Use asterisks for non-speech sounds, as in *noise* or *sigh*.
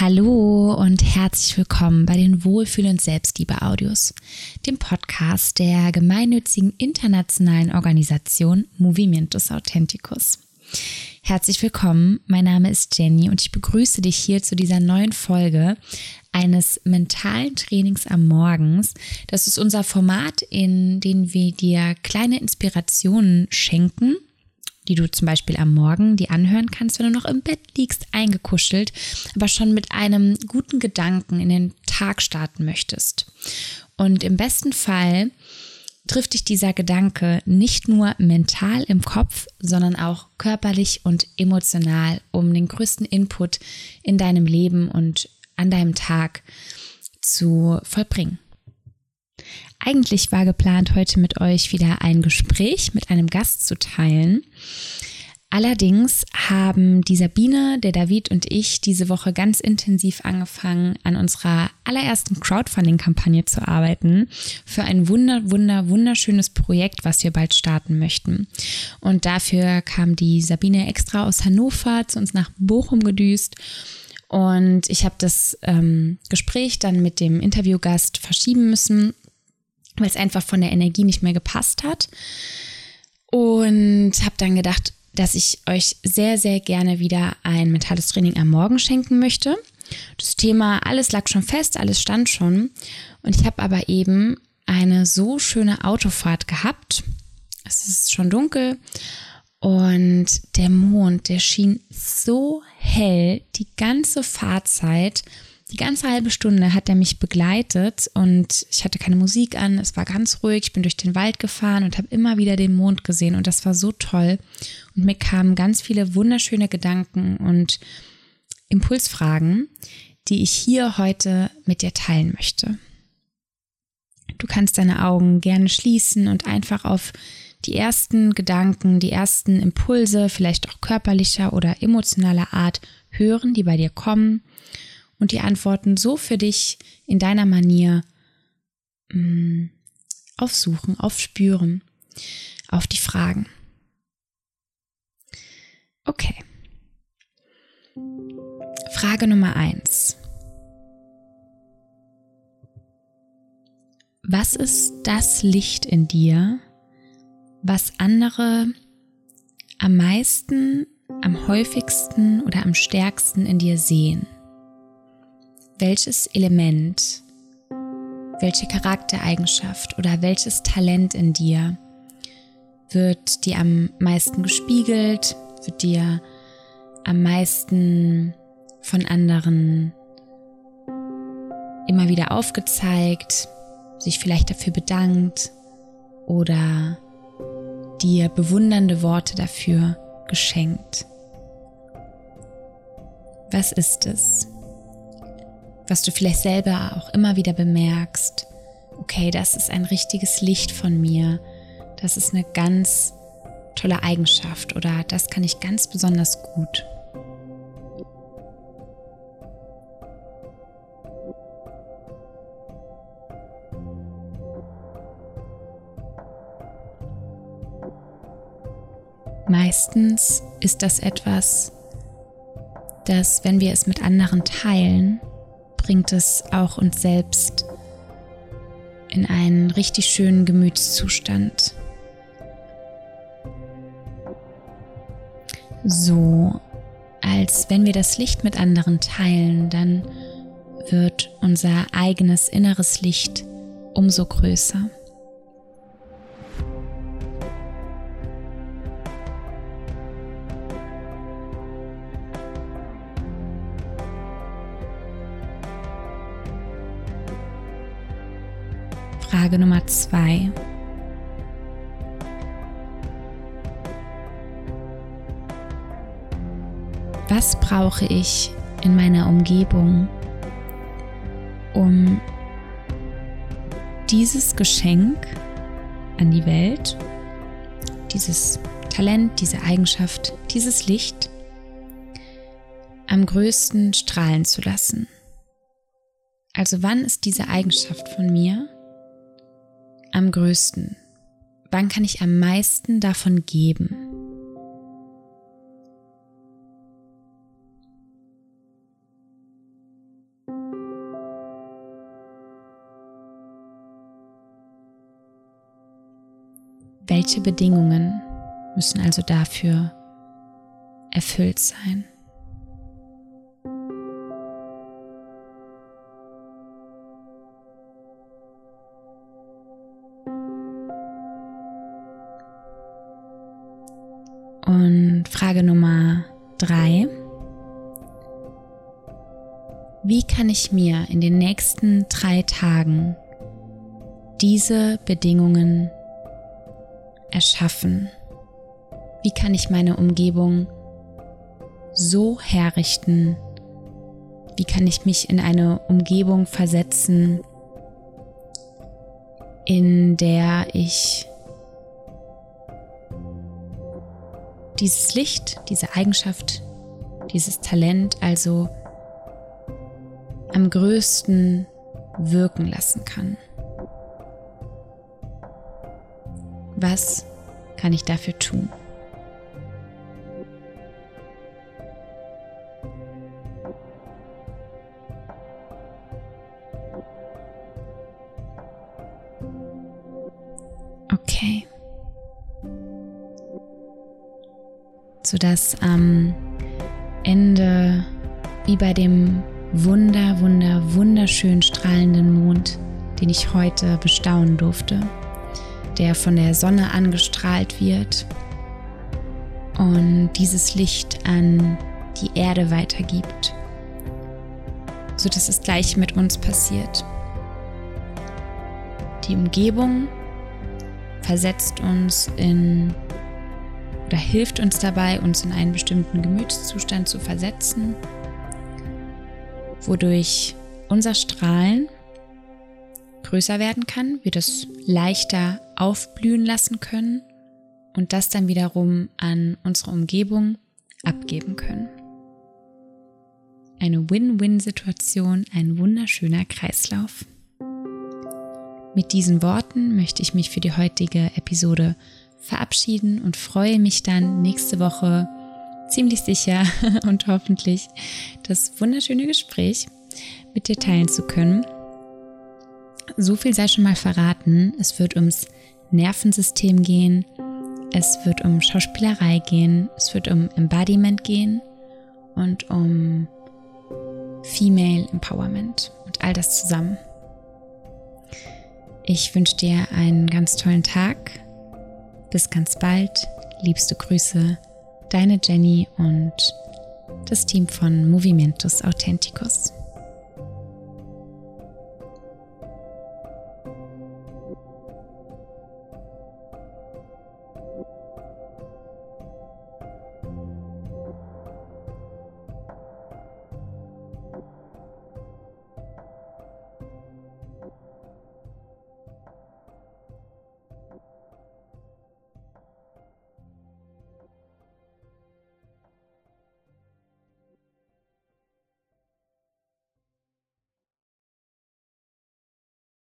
Hallo und herzlich willkommen bei den Wohlfühl- und Selbstliebe-Audios, dem Podcast der gemeinnützigen internationalen Organisation Movimientos Authenticus. Herzlich willkommen, mein Name ist Jenny und ich begrüße dich hier zu dieser neuen Folge eines mentalen Trainings am Morgens. Das ist unser Format, in dem wir dir kleine Inspirationen schenken die du zum Beispiel am Morgen die anhören kannst, wenn du noch im Bett liegst, eingekuschelt, aber schon mit einem guten Gedanken in den Tag starten möchtest. Und im besten Fall trifft dich dieser Gedanke nicht nur mental im Kopf, sondern auch körperlich und emotional, um den größten Input in deinem Leben und an deinem Tag zu vollbringen. Eigentlich war geplant, heute mit euch wieder ein Gespräch mit einem Gast zu teilen. Allerdings haben die Sabine, der David und ich diese Woche ganz intensiv angefangen, an unserer allerersten Crowdfunding-Kampagne zu arbeiten für ein wunder, wunder, wunderschönes Projekt, was wir bald starten möchten. Und dafür kam die Sabine extra aus Hannover zu uns nach Bochum gedüst. Und ich habe das ähm, Gespräch dann mit dem Interviewgast verschieben müssen, weil es einfach von der Energie nicht mehr gepasst hat. Und habe dann gedacht, dass ich euch sehr, sehr gerne wieder ein mentales Training am Morgen schenken möchte. Das Thema, alles lag schon fest, alles stand schon. Und ich habe aber eben eine so schöne Autofahrt gehabt. Es ist schon dunkel und der Mond, der schien so hell die ganze Fahrzeit. Die ganze halbe Stunde hat er mich begleitet und ich hatte keine Musik an, es war ganz ruhig, ich bin durch den Wald gefahren und habe immer wieder den Mond gesehen und das war so toll. Und mir kamen ganz viele wunderschöne Gedanken und Impulsfragen, die ich hier heute mit dir teilen möchte. Du kannst deine Augen gerne schließen und einfach auf die ersten Gedanken, die ersten Impulse, vielleicht auch körperlicher oder emotionaler Art hören, die bei dir kommen und die Antworten so für dich in deiner Manier mh, mm, aufsuchen, aufspüren, auf die Fragen. Okay. Frage Nummer eins. Was ist das Licht in dir, was andere am meisten, am häufigsten oder am stärksten in dir sehen? Welches Element, welche Charaktereigenschaft oder welches Talent in dir wird dir am meisten gespiegelt, wird dir am meisten von anderen immer wieder aufgezeigt, sich vielleicht dafür bedankt oder dir bewundernde Worte dafür geschenkt. Was ist es? Was du vielleicht selber auch immer wieder bemerkst, okay, das ist ein richtiges Licht von mir, das ist eine ganz tolle Eigenschaft oder das kann ich ganz besonders gut. Meistens ist das etwas, das, wenn wir es mit anderen teilen, bringt es auch uns selbst in einen richtig schönen Gemütszustand. So, als wenn wir das Licht mit anderen teilen, dann wird unser eigenes inneres Licht umso größer. Frage Nummer zwei. Was brauche ich in meiner Umgebung, um dieses Geschenk an die Welt, dieses Talent, diese Eigenschaft, dieses Licht am größten strahlen zu lassen? Also wann ist diese Eigenschaft von mir am größten? Wann kann ich am meisten davon geben? Welche Bedingungen müssen also dafür erfüllt sein? Und Frage Nummer drei. Wie kann ich mir in den nächsten drei Tagen diese Bedingungen erschaffen? Wie kann ich meine Umgebung so herrichten? Wie kann ich mich in eine Umgebung versetzen, in der ich dieses Licht, diese Eigenschaft, dieses Talent also am größten wirken lassen kann. Was kann ich dafür tun? Sodass am Ende, wie bei dem wunder, wunder, wunderschön strahlenden Mond, den ich heute bestaunen durfte, der von der Sonne angestrahlt wird und dieses Licht an die Erde weitergibt, so dass es gleich mit uns passiert. Die Umgebung versetzt uns in oder hilft uns dabei, uns in einen bestimmten Gemütszustand zu versetzen wodurch unser Strahlen größer werden kann, wir das leichter aufblühen lassen können und das dann wiederum an unsere Umgebung abgeben können. Eine Win-Win-Situation, ein wunderschöner Kreislauf. Mit diesen Worten möchte ich mich für die heutige Episode verabschieden und freue mich dann nächste Woche ziemlich sicher *laughs* und hoffentlich das wunderschöne Gespräch mit dir teilen zu können. So viel sei schon mal verraten. Es wird ums Nervensystem gehen. Es wird um Schauspielerei gehen. Es wird um Embodiment gehen und um Female Empowerment und all das zusammen. Ich wünsche dir einen ganz tollen Tag. Bis ganz bald. Liebste Grüße deine Jenny und das Team von Movimentus Authenticus.